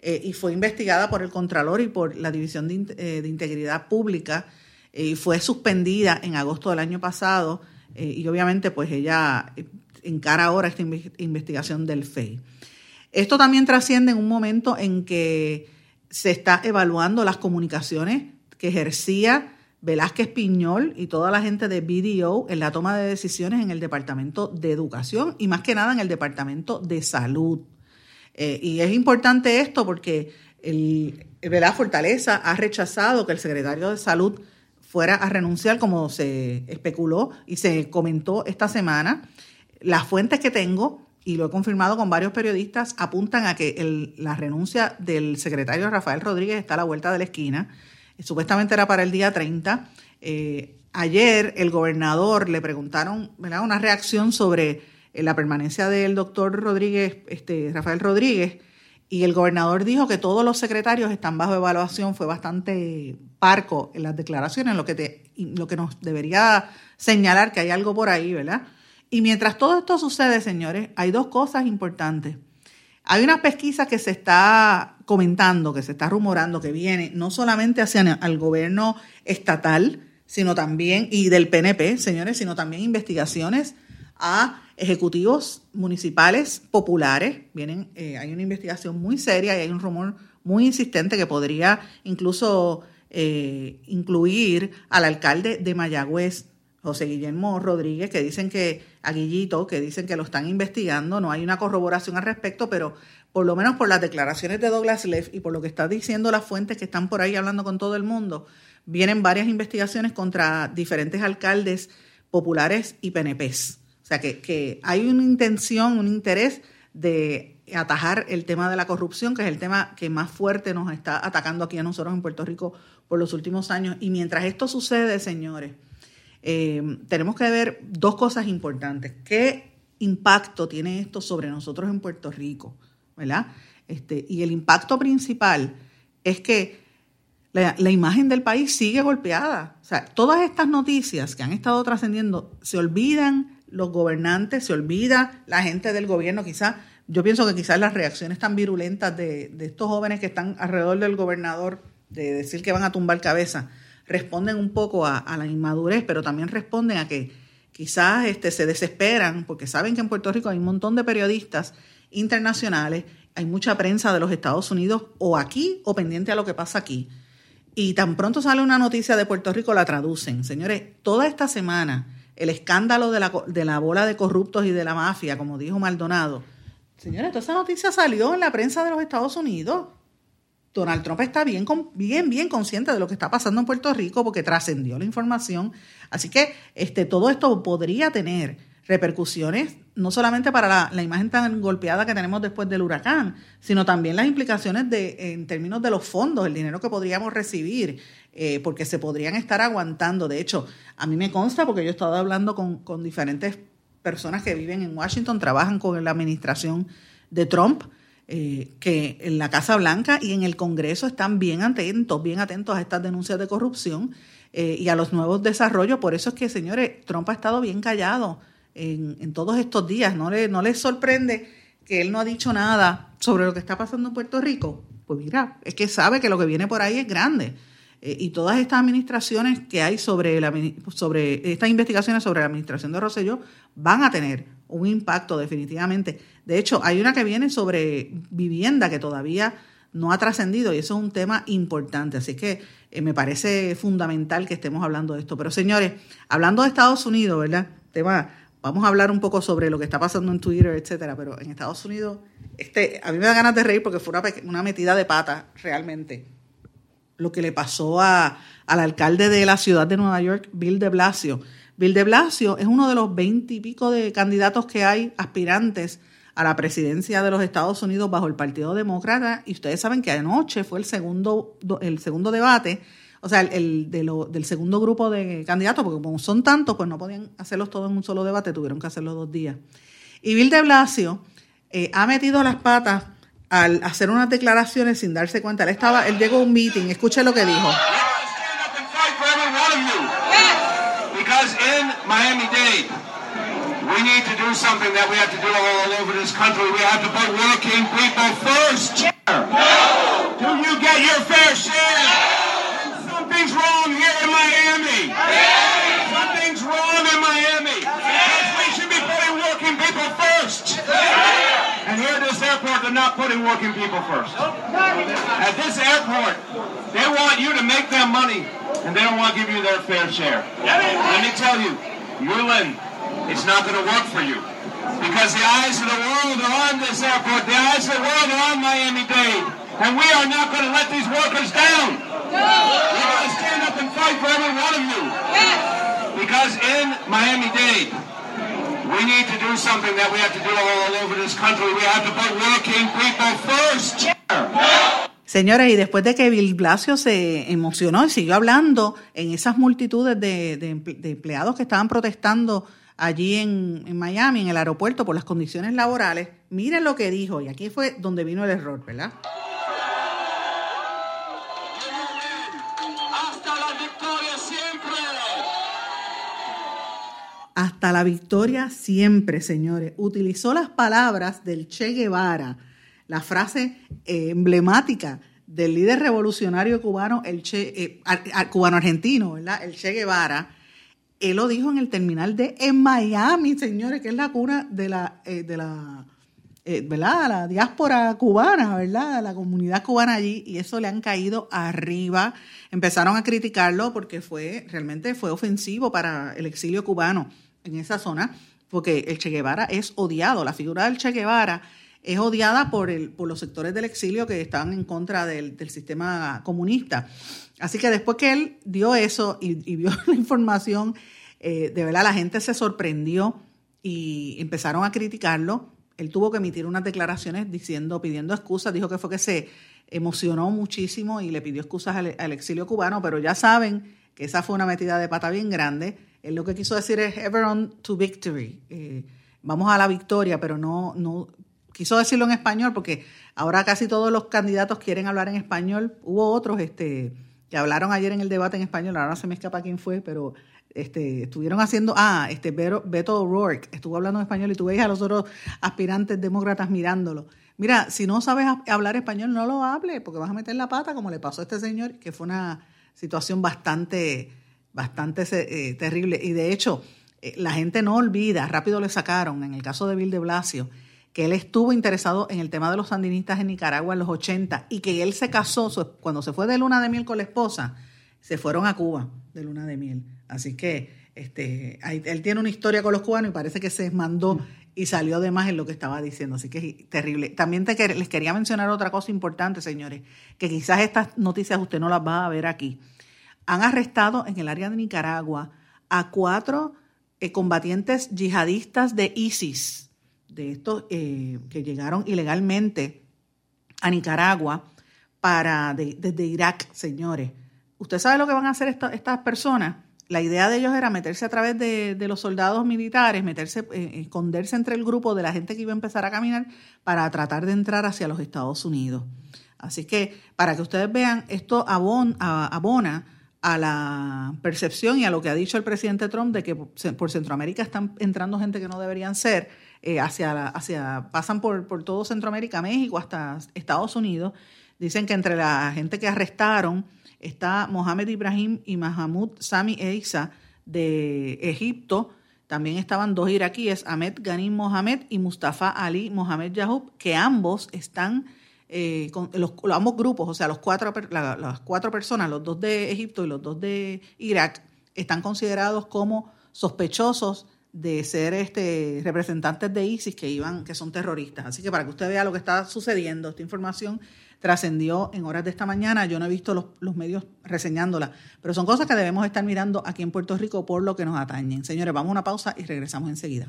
eh, y fue investigada por el Contralor y por la División de, eh, Integridad Pública eh, y fue suspendida en agosto del año pasado y obviamente pues ella encara ahora esta investigación del FEI. Esto también trasciende en un momento en que se está evaluando las comunicaciones que ejercía Velázquez Piñol y toda la gente de BDO en la toma de decisiones en el Departamento de Educación y más que nada en el Departamento de Salud. Eh, y es importante esto porque el, Fortaleza ha rechazado que el secretario de Salud fuera a renunciar como se especuló y se comentó esta semana. Las fuentes que tengo, y lo he confirmado con varios periodistas, apuntan a que la renuncia del secretario Rafael Rodríguez está a la vuelta de la esquina supuestamente era para el día 30. Eh, ayer el gobernador le preguntaron una reacción sobre eh, la permanencia del doctor Rodríguez, este, Rafael Rodríguez, y el gobernador dijo que todos los secretarios están bajo evaluación, fue bastante parco en las declaraciones, lo que, te, lo que nos debería señalar que hay algo por ahí, ¿verdad? Y mientras todo esto sucede, señores, hay dos cosas importantes. Hay una pesquisa que se está comentando, que se está rumorando, que viene no solamente hacia el gobierno estatal, sino también, y del PNP, señores, sino también investigaciones a ejecutivos municipales populares. Vienen, eh, hay una investigación muy seria y hay un rumor muy insistente que podría incluso eh, incluir al alcalde de Mayagüez, José Guillermo Rodríguez, que dicen que, a Guillito, que dicen que lo están investigando, no hay una corroboración al respecto, pero por lo menos por las declaraciones de Douglas Leff y por lo que están diciendo las fuentes que están por ahí hablando con todo el mundo, vienen varias investigaciones contra diferentes alcaldes populares y PNPs. O sea que, que hay una intención, un interés de atajar el tema de la corrupción, que es el tema que más fuerte nos está atacando aquí a nosotros en Puerto Rico por los últimos años. Y mientras esto sucede, señores, eh, tenemos que ver dos cosas importantes. ¿Qué impacto tiene esto sobre nosotros en Puerto Rico? ¿Verdad? Este, y el impacto principal es que la, imagen del país sigue golpeada. O sea, todas estas noticias que han estado trascendiendo, se olvidan los gobernantes, se olvida la gente del gobierno, quizás, yo pienso que quizás las reacciones tan virulentas de, de estos jóvenes que están alrededor del gobernador, de decir que van a tumbar cabeza, responden un poco a, a la inmadurez, pero también responden a que quizás este, se desesperan porque saben que en Puerto Rico hay un montón de periodistas internacionales, hay mucha prensa de los Estados Unidos o aquí o pendiente a lo que pasa aquí. Y tan pronto sale una noticia de Puerto Rico, la traducen. Señores, toda esta semana, el escándalo de la, de la bola de corruptos y de la mafia, como dijo Maldonado. Señores, toda esa noticia salió en la prensa de los Estados Unidos. Donald Trump está bien, bien, bien consciente de lo que está pasando en Puerto Rico porque trascendió la información. Así que este, todo esto podría tener repercusiones no solamente para la, imagen tan golpeada que tenemos después del huracán, sino también las implicaciones de, en términos de los fondos, el dinero que podríamos recibir, eh, porque se podrían estar aguantando. De hecho, a mí me consta, porque yo he estado hablando con, con diferentes personas que viven en Washington, trabajan con la administración de Trump, eh, que en la Casa Blanca y en el Congreso están bien atentos, bien atentos a estas denuncias de corrupción eh, y a los nuevos desarrollos. Por eso es que, señores, Trump ha estado bien callado en, todos estos días. ¿No, le, ¿No les sorprende que él no ha dicho nada sobre lo que está pasando en Puerto Rico? Pues mira, es que sabe que lo que viene por ahí es grande. Eh, y todas estas administraciones que hay sobre, la, sobre estas investigaciones sobre la administración de Rosselló van a tener un impacto definitivamente. De hecho, hay una que viene sobre vivienda que todavía no ha trascendido y eso es un tema importante. Así que eh, me parece fundamental que estemos hablando de esto. Pero señores, hablando de Estados Unidos, ¿verdad? Tema, vamos a hablar un poco sobre lo que está pasando en Twitter, etcétera. Pero en Estados Unidos, este, a mí me da ganas de reír porque fue una, metida de pata realmente. Lo que le pasó a, al alcalde de la ciudad de Nueva York, Bill de Blasio Bill de Blasio es uno de los veinte y pico de candidatos que hay aspirantes a la presidencia de los Estados Unidos bajo el Partido Demócrata y ustedes saben que anoche fue el segundo, el segundo debate, o sea, el, de lo, del segundo grupo de candidatos, porque como son tantos, pues no podían hacerlos todos en un solo debate, tuvieron que hacerlo dos días. Y Bill de Blasio eh, ha metido las patas al hacer unas declaraciones sin darse cuenta. Él estaba, él llegó a un meeting, escuche lo que dijo. Because in Miami-Dade, we need to do something that we have to do all over this country. We have to put working people first. No. Do you get your fair share? Something's wrong here in Miami. Something's wrong in Miami. Because we should be putting working people first. And here at this airport, they're not putting working people first. At this airport, they want you to make them money and they don't want to give you their fair share. Let me tell you, Yulin, it's not going to work for you. Because the eyes of the world are on this airport. The eyes of the world are on Miami-Dade. And we are not going to let these workers down. No. Fight for every one of you. Because in Miami-Dade, we need to do something that we have to do all over this country. We have to put working people first. Señores, y después de que Bill Blasio se emocionó y siguió hablando en esas multitudes de, de, de empleados que estaban protestando allí en, en, Miami, en el aeropuerto, por las condiciones laborales, miren lo que dijo, y aquí fue donde vino el error, ¿verdad? Hasta la victoria siempre, señores. Utilizó las palabras del Che Guevara la frase eh, emblemática del líder revolucionario cubano, el che, eh, cubano-argentino, ¿verdad? El Che Guevara, él lo dijo en el terminal de en Miami, señores, que es la cuna de la, eh, de la, ¿verdad? La diáspora cubana, ¿verdad? La comunidad cubana allí, y eso le han caído arriba. Empezaron a criticarlo porque fue, realmente fue ofensivo para el exilio cubano en esa zona, porque el Che Guevara es odiado, la figura del Che Guevara es odiada por, el, por los sectores del exilio que estaban en contra del, del sistema comunista. Así que después que él dio eso y, vio la información, eh, de verdad la gente se sorprendió y empezaron a criticarlo. Él tuvo que emitir unas declaraciones diciendo, pidiendo excusas, dijo que fue que se emocionó muchísimo y le pidió excusas al, al exilio cubano, pero ya saben que esa fue una metida de pata bien grande. Él lo que quiso decir es ever on to victory. Eh, vamos a la victoria, pero no, no, quiso decirlo en español porque ahora casi todos los candidatos quieren hablar en español. Hubo otros este, que hablaron ayer en el debate en español, ahora se me escapa quién fue, pero este, estuvieron haciendo, ah, este Beto O'Rourke estuvo hablando en español y tú veis a los otros aspirantes demócratas mirándolo. Mira, si no sabes hablar español, no lo hable, porque vas a meter la pata, como le pasó a este señor, que fue una situación bastante, bastante eh, terrible. Y de hecho, eh, la gente no olvida, rápido le sacaron, en el caso de Bill de Blasio, que él estuvo interesado en el tema de los sandinistas en Nicaragua en los 80 y que él se casó, cuando se fue de luna de miel con la esposa, se fueron a Cuba de luna de miel. Así que este, él tiene una historia con los cubanos y parece que se mandó y salió de más en lo que estaba diciendo. Así que es terrible. También te, les quería mencionar otra cosa importante, señores, que quizás estas noticias usted no las va a ver aquí. Han arrestado en el área de Nicaragua a cuatro eh, combatientes yihadistas de ISIS de estos eh, que llegaron ilegalmente a Nicaragua para desde Irak, señores. ¿Usted sabe lo que van a hacer estas personas? La idea de ellos era meterse a través de, los soldados militares, meterse, eh, esconderse entre el grupo de la gente que iba a empezar a caminar para tratar de entrar hacia los Estados Unidos. Así que para que ustedes vean, esto abona a la percepción y a lo que ha dicho el presidente Trump de que por Centroamérica están entrando gente que no deberían ser eh, hacia, hacia, pasan por, por todo Centroamérica, México, hasta Estados Unidos. Dicen que entre la gente que arrestaron está Mohamed Ibrahim y Mahmoud Sami Eiza de Egipto. También estaban dos iraquíes, Ahmed Ghanim Mohamed y Mustafa Ali Mohamed Yahoub, que ambos están, eh, los, ambos grupos, o sea, los cuatro, las cuatro personas, los dos de Egipto y los dos de Irak, están considerados como sospechosos de ser este, representantes de ISIS que iban, que son terroristas. Así que para que usted vea lo que está sucediendo, esta información trascendió en horas de esta mañana. Yo no he visto los, los, medios reseñándola, pero son cosas que debemos estar mirando aquí en Puerto Rico por lo que nos atañen. Señores, vamos a una pausa y regresamos enseguida.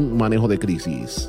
manejo de crisis.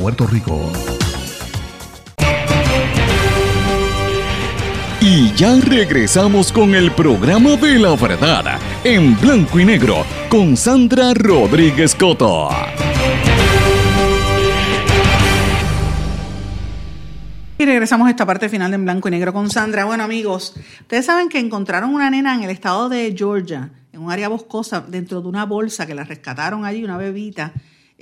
Rico. Y ya regresamos con el programa de la verdad en blanco y negro con Sandra Rodríguez Coto. Y regresamos a esta parte final de en blanco y negro con Sandra. Bueno, amigos, ustedes saben que encontraron una nena en el estado de Georgia, en un área boscosa, dentro de una bolsa que la rescataron allí, una bebita.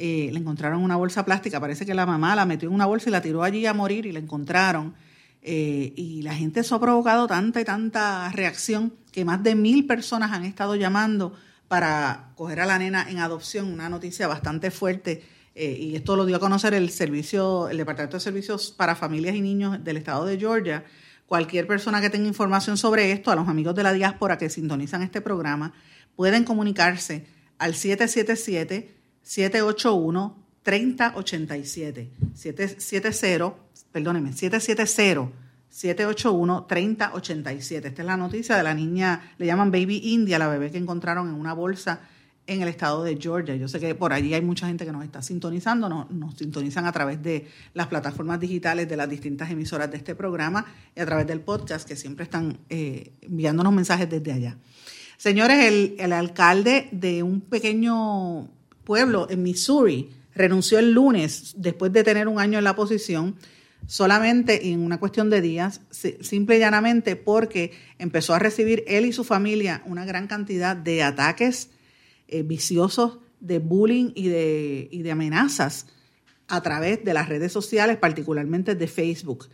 Eh, le encontraron una bolsa plástica, parece que la mamá la metió en una bolsa y la tiró allí a morir y la encontraron. Eh, y la gente eso ha provocado tanta y tanta reacción que más de mil personas han estado llamando para coger a la nena en adopción, una noticia bastante fuerte. Eh, y esto lo dio a conocer el servicio, el Departamento de Servicios para Familias y Niños del estado de Georgia. Cualquier persona que tenga información sobre esto, a los amigos de la diáspora que sintonizan este programa, pueden comunicarse al 777 781 3087 770, perdóneme, 770 781 3087. Esta es la noticia de la niña, le llaman Baby India, la bebé que encontraron en una bolsa en el estado de Georgia. Yo sé que por allí hay mucha gente que nos está sintonizando, nos, sintonizan a través de las plataformas digitales de las distintas emisoras de este programa y a través del podcast que siempre están eh, enviándonos mensajes desde allá. Señores, el, el alcalde de un pequeño pueblo en Missouri renunció el lunes después de tener un año en la posición solamente en una cuestión de días, simple y llanamente porque empezó a recibir él y su familia una gran cantidad de ataques eh, viciosos, de bullying y de, y de amenazas a través de las redes sociales, particularmente de Facebook.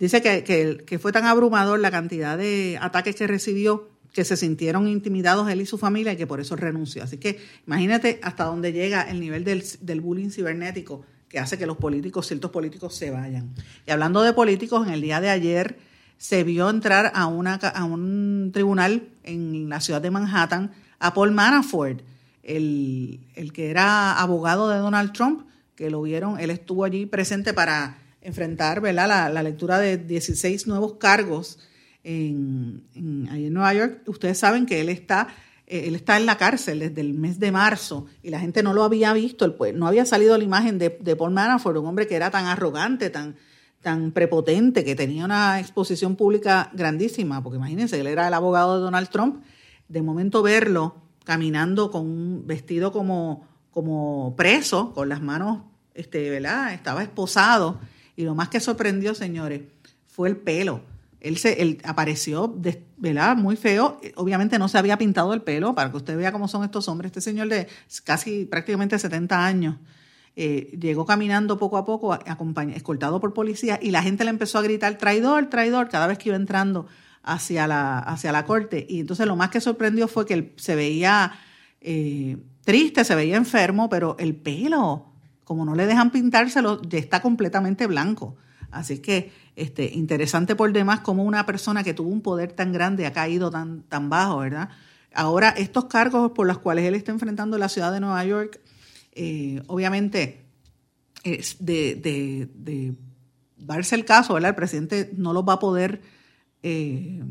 Dice que, que, que, fue tan abrumador la cantidad de ataques que recibió que se sintieron intimidados él y su familia y que por eso renunció. Así que imagínate hasta dónde llega el nivel del, del bullying cibernético que hace que los políticos, ciertos políticos, se vayan. Y hablando de políticos, en el día de ayer se vio entrar a, una, a un tribunal en la ciudad de Manhattan a Paul Manafort, el, el que era abogado de Donald Trump, que lo vieron, él estuvo allí presente para enfrentar ¿verdad? La, la lectura de 16 nuevos cargos en, en, Nueva York. Ustedes saben que él está eh, él está en la cárcel desde el mes de marzo y la gente no lo había visto, no había salido la imagen de, de Paul Manafort, un hombre que era tan arrogante, tan, tan prepotente, que tenía una exposición pública grandísima, porque imagínense, él era el abogado de Donald Trump, de momento verlo caminando con un vestido como, como preso, con las manos, este, ¿verdad? Estaba esposado, y lo más que sorprendió, señores, fue el pelo él, se, él apareció, ¿verdad? Muy feo. Obviamente no se había pintado el pelo, para que usted vea cómo son estos hombres. Este señor de casi prácticamente 70 años eh, llegó caminando poco a poco, escoltado por policía, y la gente le empezó a gritar traidor, traidor, cada vez que iba entrando hacia la, hacia la corte. Y entonces lo más que sorprendió fue que él se veía eh, triste, se veía enfermo, pero el pelo, como no le dejan pintárselo, ya está completamente blanco. Así que este, interesante por demás como una persona que tuvo un poder tan grande ha caído tan, tan bajo, ¿verdad? Ahora, estos cargos por los cuales él está enfrentando la ciudad de Nueva York, eh, obviamente, es de, de, de, darse el caso, ¿verdad? El presidente no los va a poder eh,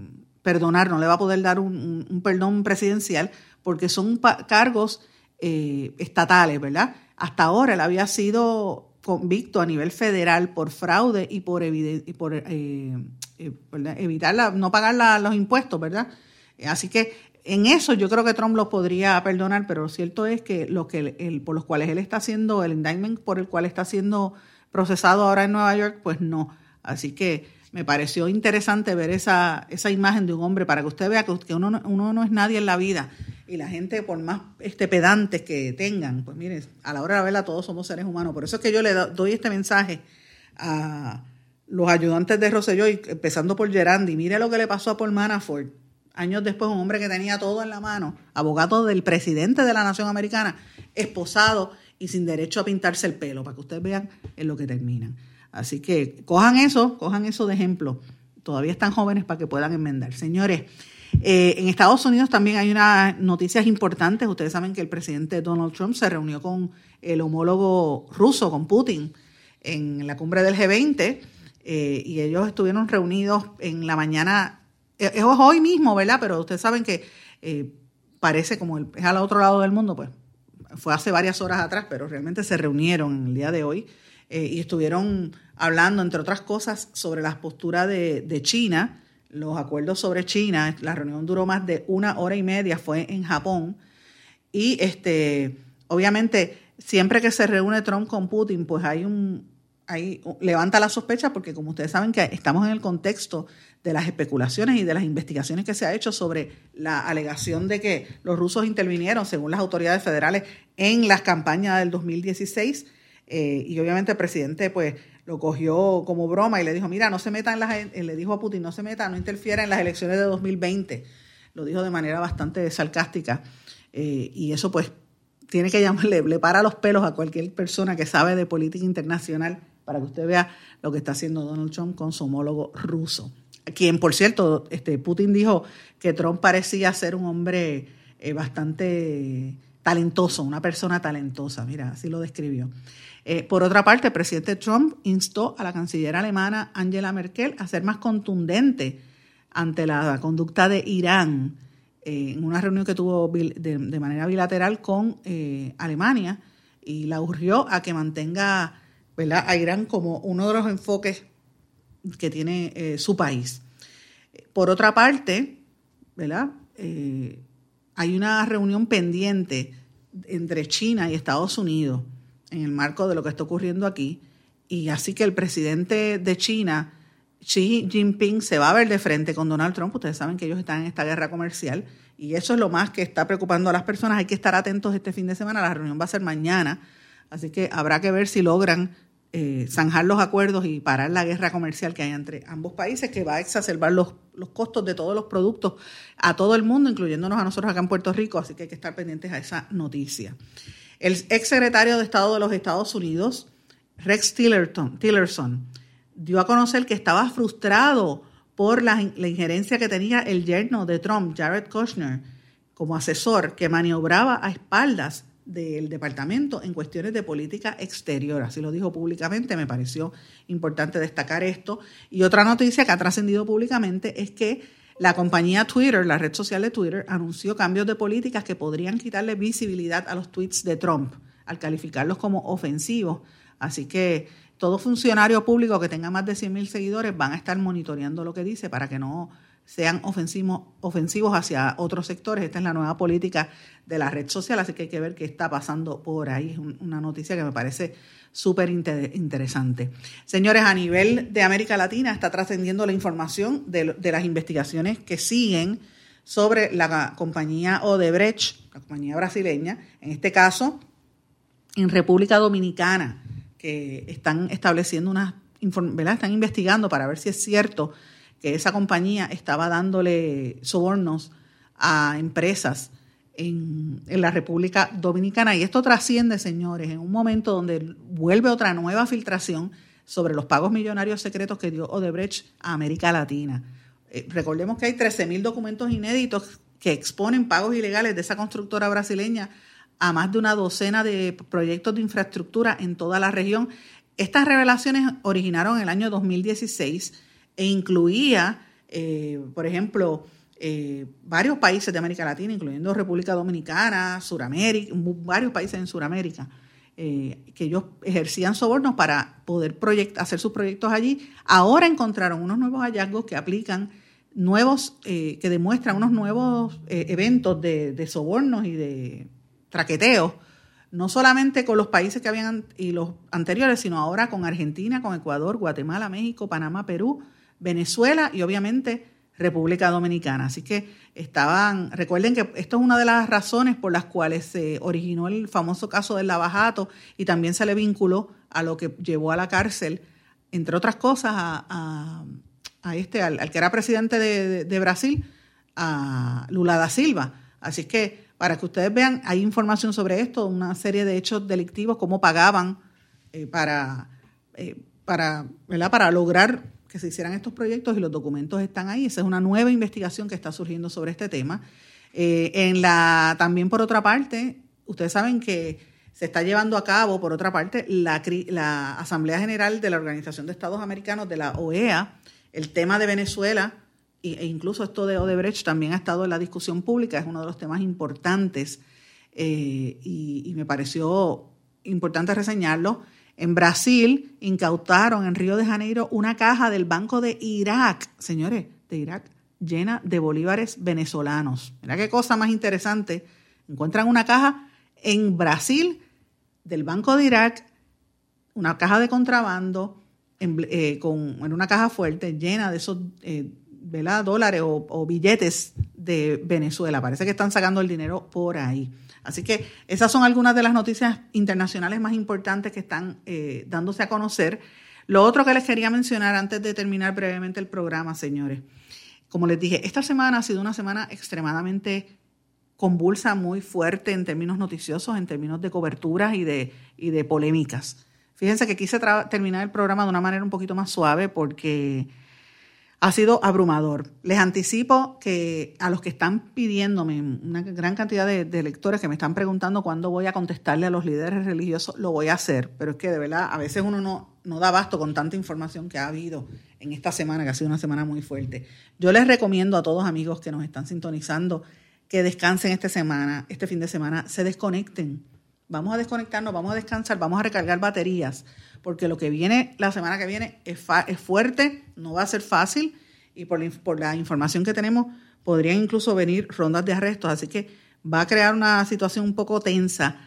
perdonar, no le va a poder dar un, perdón presidencial, porque son cargos eh, estatales, ¿verdad? Hasta ahora él había sido convicto a nivel federal por fraude y por, y eh, eh, evitar no pagar los impuestos, ¿verdad? Así que en eso yo creo que Trump lo podría perdonar, pero lo cierto es que, lo que él, por los cuales él está haciendo, el indictment por el cual está siendo procesado ahora en Nueva York, pues no. Así que me pareció interesante ver esa, esa imagen de un hombre para que usted vea que, uno, uno no es nadie en la vida y la gente, por más este, pedantes que tengan, pues mire, a la hora de verla todos somos seres humanos. Por eso es que yo le doy este mensaje a los ayudantes de Rosselló, empezando por Gerandi. Mire lo que le pasó a Paul Manafort. Años después, un hombre que tenía todo en la mano, abogado del presidente de la nación americana, esposado y sin derecho a pintarse el pelo, para que ustedes vean en lo que terminan. Así que cojan eso, cojan eso de ejemplo. Todavía están jóvenes para que puedan enmendar. Señores, eh, en Estados Unidos también hay unas noticias importantes. Ustedes saben que el presidente Donald Trump se reunió con el homólogo ruso, con Putin, en la cumbre del G20 eh, y ellos estuvieron reunidos en la mañana, eh, es hoy mismo, ¿verdad? Pero ustedes saben que parece como es al otro lado del mundo, pues fue hace varias horas atrás, pero realmente se reunieron el día de hoy y estuvieron hablando, entre otras cosas, sobre las posturas de, de China, los acuerdos sobre China. La reunión duró más de una hora y media, fue en Japón. Y este, obviamente, siempre que se reúne Trump con Putin, pues hay un, ahí levanta la sospecha porque como ustedes saben que estamos en el contexto de las especulaciones y de las investigaciones que se ha hecho sobre la alegación de que los rusos intervinieron, según las autoridades federales, en las campañas del 2016. Eh, y obviamente el presidente pues lo cogió como broma y le dijo, mira, no se meta en las, eh, le dijo a Putin, no se meta, no interfiera en las elecciones de 2020. Lo dijo de manera bastante sarcástica. Eh, y eso pues tiene que llamarle, le para los pelos a cualquier persona que sabe de política internacional para que usted vea lo que está haciendo Donald Trump con su homólogo ruso. Quien, por cierto, este, Putin dijo que Trump parecía ser un hombre eh, bastante talentoso, una persona talentosa, mira, así lo describió. Eh, por otra parte, el presidente Trump instó a la canciller alemana Angela Merkel a ser más contundente ante la conducta de Irán eh, en una reunión que tuvo de, manera bilateral con Alemania y la urgió a que mantenga a Irán como uno de los enfoques que tiene eh, su país. Por otra parte. Eh, hay una reunión pendiente entre China y Estados Unidos en el marco de lo que está ocurriendo aquí. Y así que el presidente de China, Xi Jinping, se va a ver de frente con Donald Trump. Ustedes saben que ellos están en esta guerra comercial y eso es lo más que está preocupando a las personas. Hay que estar atentos este fin de semana. La reunión va a ser mañana. Así que habrá que ver si logran eh, zanjar los acuerdos y parar la guerra comercial que hay entre ambos países, que va a exacerbar los, los costos de todos los productos a todo el mundo, incluyéndonos a nosotros acá en Puerto Rico, así que hay que estar pendientes a esa noticia. El ex secretario de Estado de los Estados Unidos, Rex Tillerson, Tillerson dio a conocer que estaba frustrado por la, la injerencia que tenía el yerno de Trump, Jared Kushner, como asesor que maniobraba a espaldas del departamento en cuestiones de política exterior. Así lo dijo públicamente, me pareció importante destacar esto. Y otra noticia que ha trascendido públicamente es que la compañía Twitter, la red social de Twitter, anunció cambios de políticas que podrían quitarle visibilidad a los tweets de Trump al calificarlos como ofensivos. Así que todo funcionario público que tenga más de 100.000 seguidores van a estar monitoreando lo que dice para que no sean ofensivos, ofensivos hacia otros sectores. Esta es la nueva política de la red social, así que hay que ver qué está pasando por ahí. Es una noticia que me parece súper interesante. Señores, a nivel de América Latina está trascendiendo la información de, las investigaciones que siguen sobre la compañía Odebrecht, la compañía brasileña, en este caso en República Dominicana, que están estableciendo unas, ¿verdad? Están investigando para ver si es cierto que esa compañía estaba dándole sobornos a empresas en, la República Dominicana. Y esto trasciende, señores, en un momento donde vuelve otra nueva filtración sobre los pagos millonarios secretos que dio Odebrecht a América Latina. Eh, recordemos que hay 13.000 documentos inéditos que exponen pagos ilegales de esa constructora brasileña a más de una docena de proyectos de infraestructura en toda la región. Estas revelaciones originaron en el año 2016 e incluía, eh, por ejemplo, eh, varios países de América Latina, incluyendo República Dominicana, Suramérica, varios países en Sudamérica, eh, que ellos ejercían sobornos para poder hacer sus proyectos allí. Ahora encontraron unos nuevos hallazgos que aplican nuevos, eh, que demuestran unos nuevos eh, eventos de, de, sobornos y de traqueteos, no solamente con los países que habían y los anteriores, sino ahora con Argentina, con Ecuador, Guatemala, México, Panamá, Perú, Venezuela y obviamente República Dominicana. Así que estaban, recuerden que esto es una de las razones por las cuales se originó el famoso caso del lavajato y también se le vinculó a lo que llevó a la cárcel, entre otras cosas, a, este, al, que era presidente de, Brasil, a Lula da Silva. Así que para que ustedes vean, hay información sobre esto, una serie de hechos delictivos, cómo pagaban eh, para, eh, para, para lograr que se hicieran estos proyectos y los documentos están ahí. Esa es una nueva investigación que está surgiendo sobre este tema. Eh, también por otra parte, ustedes saben que se está llevando a cabo, por otra parte, la, Asamblea General de la Organización de Estados Americanos, de la OEA, el tema de Venezuela e incluso esto de Odebrecht también ha estado en la discusión pública, es uno de los temas importantes eh, y me pareció importante reseñarlo. En Brasil incautaron en Río de Janeiro una caja del Banco de Irak, señores, de Irak, llena de bolívares venezolanos. Mira qué cosa más interesante. Encuentran una caja en Brasil del Banco de Irak, una caja de contrabando, en, eh, con, en una caja fuerte llena de esos eh, dólares o, billetes de Venezuela. Parece que están sacando el dinero por ahí. Así que esas son algunas de las noticias internacionales más importantes que están eh, dándose a conocer. Lo otro que les quería mencionar antes de terminar brevemente el programa, señores. Como les dije, esta semana ha sido una semana extremadamente convulsa, muy fuerte en términos noticiosos, en términos de coberturas y de, y de polémicas. Fíjense que quise terminar el programa de una manera un poquito más suave porque ha sido abrumador. Les anticipo que a los que están pidiéndome, una gran cantidad de, lectores que me están preguntando cuándo voy a contestarle a los líderes religiosos, lo voy a hacer, pero es que de verdad a veces uno no, no da abasto con tanta información que ha habido en esta semana, que ha sido una semana muy fuerte. Yo les recomiendo a todos amigos que nos están sintonizando que descansen esta semana, este fin de semana, se desconecten. Vamos a desconectarnos, vamos a descansar, vamos a recargar baterías porque lo que viene la semana que viene es, es fuerte, no va a ser fácil y por la, por la información que tenemos podrían incluso venir rondas de arrestos, así que va a crear una situación un poco tensa.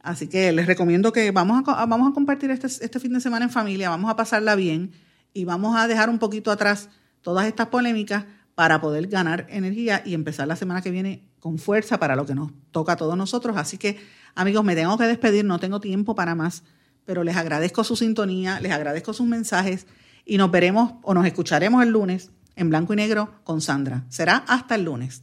Así que les recomiendo que vamos a, vamos a compartir este, este fin de semana en familia, vamos a pasarla bien y vamos a dejar un poquito atrás todas estas polémicas para poder ganar energía y empezar la semana que viene con fuerza para lo que nos toca a todos nosotros. Así que, amigos, me tengo que despedir, no tengo tiempo para más pero les agradezco su sintonía, les agradezco sus mensajes y nos veremos o nos escucharemos el lunes en blanco y negro con Sandra. Será hasta el lunes.